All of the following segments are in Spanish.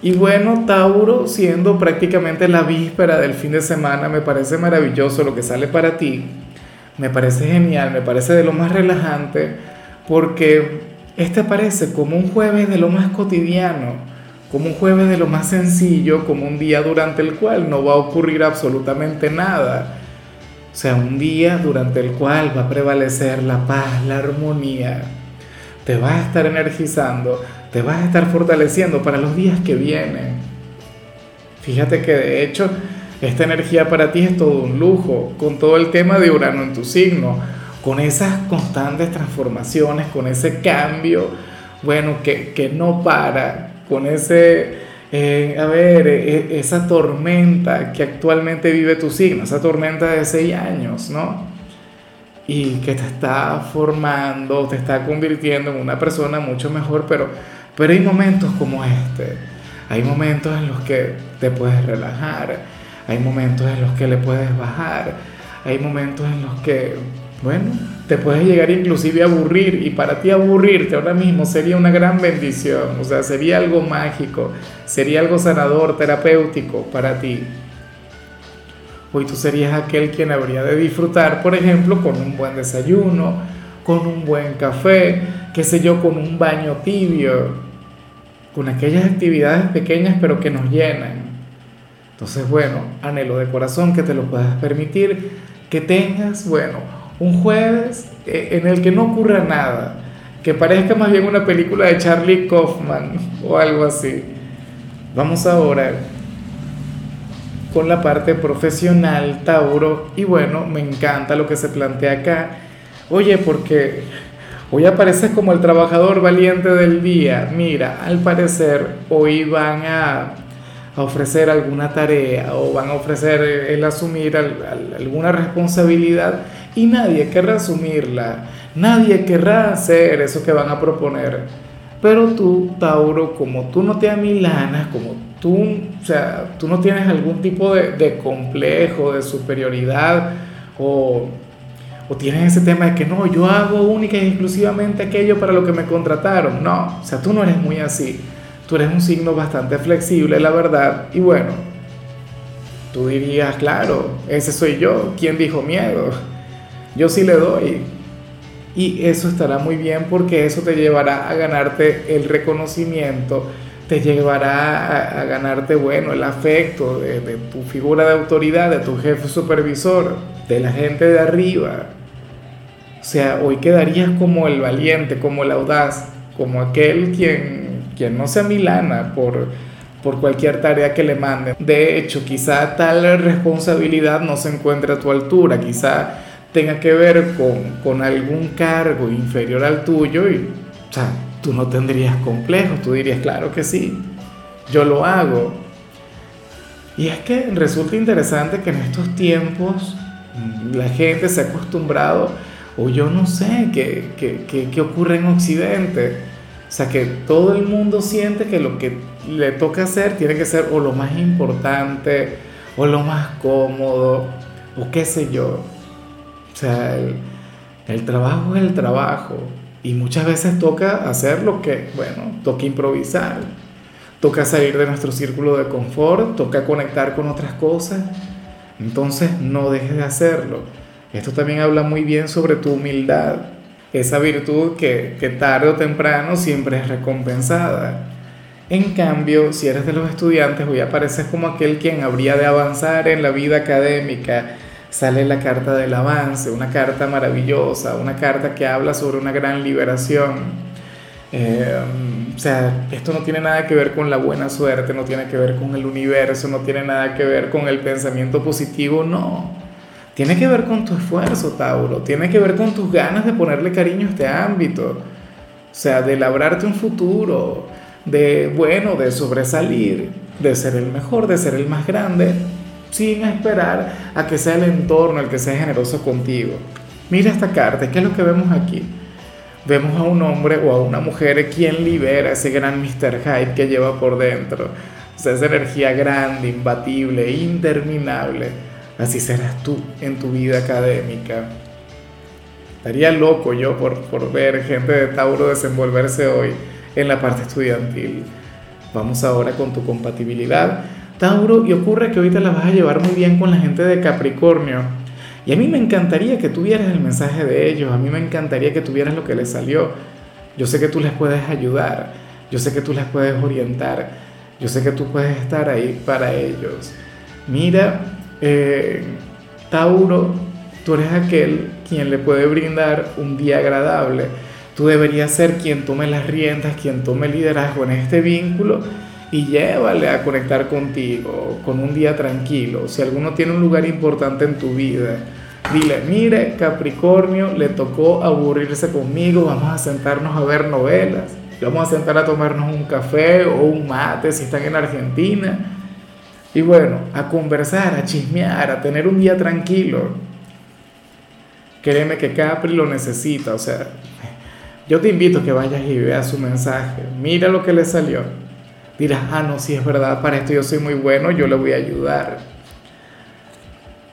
Y bueno, Tauro, siendo prácticamente la víspera del fin de semana, me parece maravilloso lo que sale para ti. Me parece genial, me parece de lo más relajante, porque este parece como un jueves de lo más cotidiano, como un jueves de lo más sencillo, como un día durante el cual no va a ocurrir absolutamente nada. O sea, un día durante el cual va a prevalecer la paz, la armonía. Te va a estar energizando te vas a estar fortaleciendo para los días que vienen. Fíjate que de hecho esta energía para ti es todo un lujo, con todo el tema de Urano en tu signo, con esas constantes transformaciones, con ese cambio, bueno, que, no para, con ese, eh, a ver, e, e, esa tormenta que actualmente vive tu signo, esa tormenta de seis años, ¿no? Y que te está formando, te está convirtiendo en una persona mucho mejor, pero pero hay momentos como este, hay momentos en los que te puedes relajar, hay momentos en los que le puedes bajar, hay momentos en los que, bueno, te puedes llegar inclusive a aburrir. Y para ti aburrirte ahora mismo sería una gran bendición, o sea, sería algo mágico, sería algo sanador, terapéutico para ti. Hoy tú serías aquel quien habría de disfrutar, por ejemplo, con un buen desayuno, con un buen café, qué sé yo, con un baño tibio, con aquellas actividades pequeñas pero que nos llenan. Entonces, bueno, anhelo de corazón que te lo puedas permitir, que tengas, bueno, un jueves eh, en el que no ocurra nada, que parezca más bien una película de Charlie Kaufman o algo así. Vamos ahora con la parte profesional, Tauro, y bueno, me encanta lo que se plantea acá. Oye, porque Hoy apareces como el trabajador valiente del día. Mira, al parecer hoy van a, ofrecer alguna tarea o van a ofrecer el asumir alguna responsabilidad y nadie querrá asumirla. Nadie querrá hacer eso que van a proponer. Pero tú, Tauro, como tú no te amilanas, como tú, o sea, tú no tienes algún tipo de, de complejo, de superioridad o o tienen ese tema de que no, yo hago única y exclusivamente aquello para lo que me contrataron. No, o sea, tú no eres muy así. Tú eres un signo bastante flexible, la verdad. Y bueno, tú dirías, claro, ese soy yo. ¿Quién dijo miedo? Yo sí le doy. Y eso estará muy bien porque eso te llevará a ganarte el reconocimiento, te llevará a, ganarte, bueno, el afecto de, de tu figura de autoridad, de tu jefe supervisor, de la gente de arriba. O sea, hoy quedarías como el valiente, como el audaz, como aquel quien, quien no se amilana por, por cualquier tarea que le manden. De hecho, quizá tal responsabilidad no se encuentre a tu altura, quizá tenga que ver con, con algún cargo inferior al tuyo y, o sea, tú no tendrías complejos, tú dirías, claro que sí, yo lo hago. Y es que resulta interesante que en estos tiempos la gente se ha acostumbrado o yo no sé qué, qué, qué, ocurre en Occidente. O sea, que todo el mundo siente que lo que le toca hacer tiene que ser o lo más importante, o lo más cómodo, o qué sé yo. O sea, el, el trabajo es el trabajo. Y muchas veces toca hacer lo que, bueno, toca improvisar. Toca salir de nuestro círculo de confort, toca conectar con otras cosas. Entonces no dejes de hacerlo. Esto también habla muy bien sobre tu humildad, esa virtud que, tarde o temprano siempre es recompensada. En cambio, si eres de los estudiantes, hoy apareces como aquel quien habría de avanzar en la vida académica. Sale la carta del avance, una carta maravillosa, una carta que habla sobre una gran liberación. Eh, o sea, esto no tiene nada que ver con la buena suerte, no tiene que ver con el universo, no tiene nada que ver con el pensamiento positivo, no. Tiene que ver con tu esfuerzo, Tauro. Tiene que ver con tus ganas de ponerle cariño a este ámbito. O sea, de labrarte un futuro, de, bueno, de sobresalir, de ser el mejor, de ser el más grande, sin esperar a que sea el entorno el que sea generoso contigo. Mira esta carta, ¿qué es lo que vemos aquí? Vemos a un hombre o a una mujer quien libera ese gran Mr. Hyde que lleva por dentro. O esa energía grande, imbatible, interminable. Así serás tú en tu vida académica. Estaría loco yo por, por ver gente de Tauro desenvolverse hoy en la parte estudiantil. Vamos ahora con tu compatibilidad. Tauro, y ocurre que ahorita la vas a llevar muy bien con la gente de Capricornio. Y a mí me encantaría que tuvieras el mensaje de ellos, a mí me encantaría que tuvieras lo que les salió. Yo sé que tú les puedes ayudar, yo sé que tú les puedes orientar, yo sé que tú puedes estar ahí para ellos. Mira, eh, Tauro, tú eres aquel quien le puede brindar un día agradable Tú deberías ser quien tome las riendas, quien tome liderazgo en este vínculo y llévale a conectar contigo con un día tranquilo. Si alguno tiene un lugar importante en tu vida, dile, mire, Capricornio, le tocó aburrirse conmigo, vamos a sentarnos a ver novelas, vamos a sentar a tomarnos un café o un mate si están en Argentina. Y bueno, a conversar, a chismear, a tener un día tranquilo. Créeme que Capri lo necesita, o sea, yo te invito a que vayas y veas su mensaje. Mira lo que le salió. Dirás, ah, no, si es verdad, para esto yo soy muy bueno, yo le voy a ayudar.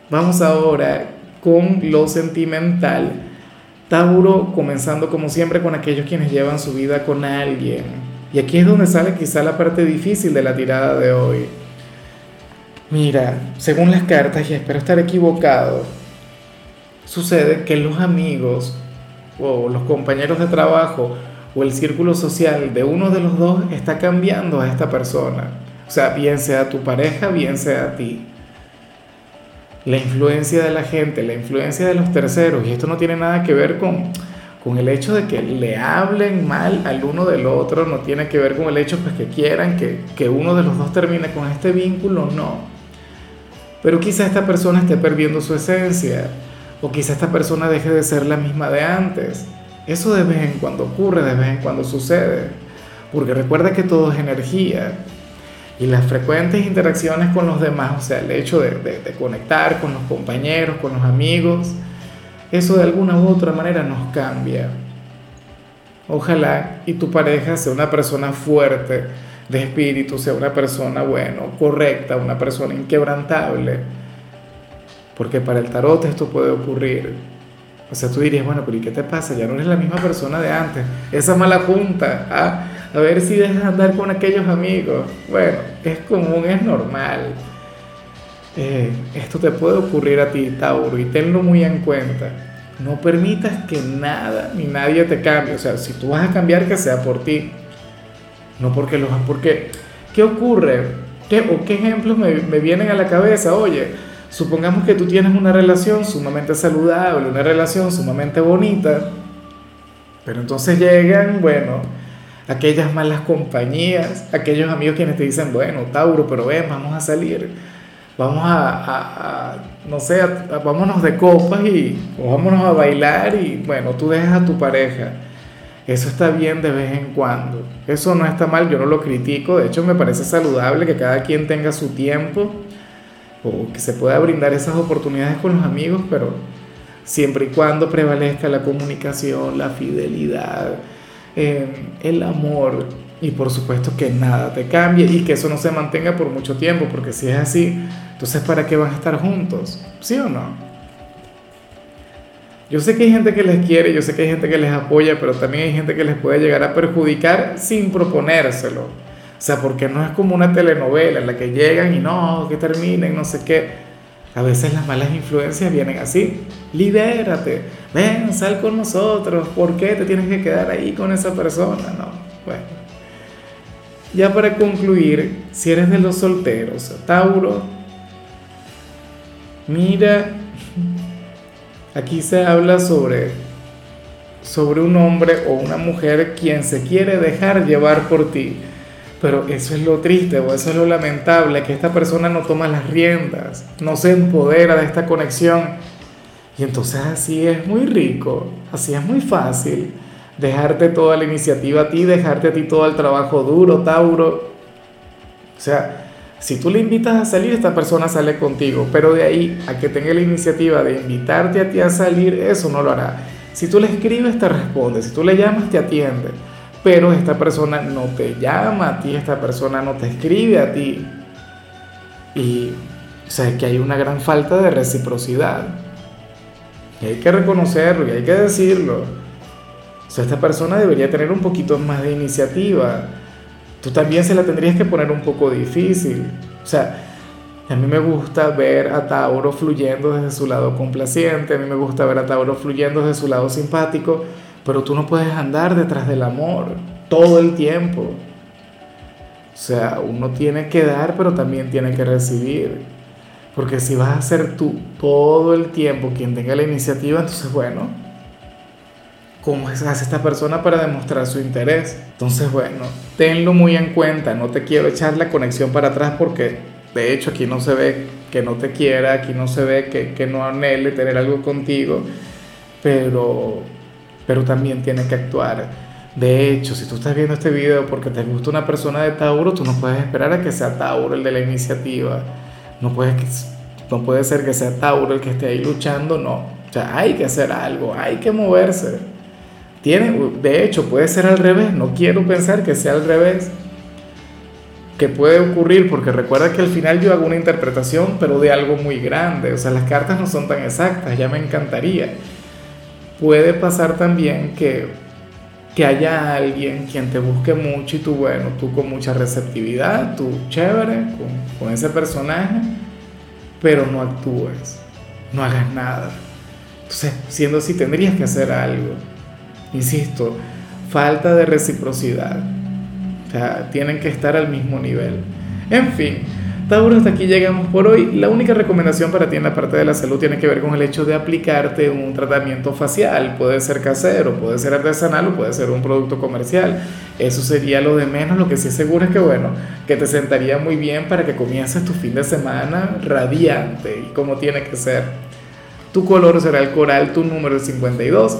Vamos ahora con lo sentimental. Tauro comenzando como siempre con aquellos quienes llevan su vida con alguien. Y aquí es donde sale quizá la parte difícil de la tirada de hoy. Mira, según las cartas, y espero estar equivocado, sucede que los amigos o los compañeros de trabajo o el círculo social de uno de los dos está cambiando a esta persona. O sea, bien sea tu pareja, bien sea a ti. La influencia de la gente, la influencia de los terceros, y esto no tiene nada que ver con, con el hecho de que le hablen mal al uno del otro, no tiene que ver con el hecho pues, que quieran que, que uno de los dos termine con este vínculo, no. Pero quizá esta persona esté perdiendo su esencia, o quizá esta persona deje de ser la misma de antes. Eso de vez en cuando ocurre, de vez en cuando sucede. Porque recuerda que todo es energía. Y las frecuentes interacciones con los demás, o sea, el hecho de, de, conectar con los compañeros, con los amigos, eso de alguna u otra manera nos cambia. Ojalá y tu pareja sea una persona fuerte de espíritu, sea una persona, bueno, correcta, una persona inquebrantable porque para el tarot esto puede ocurrir. O sea, tú dirías, bueno, pero ¿y qué te pasa? Ya no eres la misma persona de antes. Esa mala junta, ¿ah? a ver si dejas de andar con aquellos amigos. Bueno, es común, es normal. Eh, esto te puede ocurrir a ti, Tauro, y tenlo muy en cuenta. No permitas que nada ni nadie te cambie. O sea, si tú vas a cambiar, que sea por ti. No porque los... Porque, ¿qué ocurre? ¿Qué, ¿O qué ejemplos me, vienen a la cabeza? Oye, Supongamos que tú tienes una relación sumamente saludable, una relación sumamente bonita, pero entonces llegan, bueno, aquellas malas compañías, aquellos amigos quienes te dicen, bueno, Tauro, pero ven, vamos a salir, vamos a, no sé, vámonos de copas y vámonos a bailar y bueno, tú dejas a tu pareja. Eso está bien de vez en cuando. Eso no está mal, yo no lo critico. De hecho, me parece saludable que cada quien tenga su tiempo o que se pueda brindar esas oportunidades con los amigos, pero siempre y cuando prevalezca la comunicación, la fidelidad, eh, el amor y por supuesto que nada te cambie y que eso no se mantenga por mucho tiempo, porque si es así, entonces ¿para qué van a estar juntos? ¿Sí o no? Yo sé que hay gente que les quiere, yo sé que hay gente que les apoya, pero también hay gente que les puede llegar a perjudicar sin proponérselo. O sea, porque no es como una telenovela en la que llegan y no, que terminen, no sé qué. A veces las malas influencias vienen así. Libérate, ven, sal con nosotros. ¿Por qué te tienes que quedar ahí con esa persona? No, bueno. Ya para concluir, si eres de los solteros, Tauro, mira, aquí se habla sobre, sobre un hombre o una mujer quien se quiere dejar llevar por ti pero eso es lo triste o eso es lo lamentable, que esta persona no toma las riendas, no se empodera de esta conexión. Y entonces así es muy rico, así es muy fácil. dejarte toda la iniciativa a ti, dejarte a ti todo el trabajo duro, Tauro. O sea, si tú le invitas a salir, esta persona sale contigo, pero de ahí a que tenga la iniciativa de invitarte a ti a salir, eso no lo hará. Si tú le escribes, te responde, si tú le llamas, te atiende, pero esta persona no te llama a ti, esta persona no te escribe a ti. Y o sea, que hay una gran falta de reciprocidad. Y hay que reconocerlo y hay que decirlo. O sea, esta persona debería tener un poquito más de iniciativa. Tú también se la tendrías que poner un poco difícil. O sea, a mí me gusta ver a Tauro fluyendo desde su lado complaciente, a mí me gusta ver a Tauro fluyendo desde su lado simpático, pero tú no puedes andar detrás del amor todo el tiempo. O sea, uno tiene que dar, pero también tiene que recibir. Porque si vas a ser tú todo el tiempo quien tenga la iniciativa, entonces bueno, ¿cómo hace esta persona para demostrar su interés? Entonces bueno, tenlo muy en cuenta, no te quiero echar la conexión para atrás porque de hecho aquí no se ve que no te quiera, aquí no se ve que, que no anhele tener algo contigo, pero, pero también tiene que actuar. De hecho, si tú estás viendo este video porque te gusta una persona de Tauro, tú no puedes esperar a que sea Tauro el de la iniciativa no puede, no puede ser que sea Tauro el que esté ahí luchando, no. O sea, hay que hacer algo, hay que moverse. Tiene, de hecho, puede ser al revés, no quiero pensar que sea al revés. Que puede ocurrir, porque recuerda que al final yo hago una interpretación, pero de algo muy grande. O sea, las cartas no son tan exactas, ya me encantaría. Puede pasar también que, que haya alguien quien te busque mucho y tú, bueno, tú con mucha receptividad, tú chévere, con con ese personaje, pero no actúes, no hagas nada. Entonces, siendo así, tendrías que hacer algo. Insisto, falta de reciprocidad. O sea, tienen que estar al mismo nivel. En fin, Tauro, hasta aquí llegamos por hoy. La única recomendación para ti en la parte de la salud tiene que ver con el hecho de aplicarte un tratamiento facial. Puede ser casero, puede ser artesanal o puede ser un producto comercial. Eso sería lo de menos. Lo que sí seguro es que, bueno, que te sentaría muy bien para que comiences tu fin de semana radiante y como tiene que ser. Tu color será el coral, tu número es 52.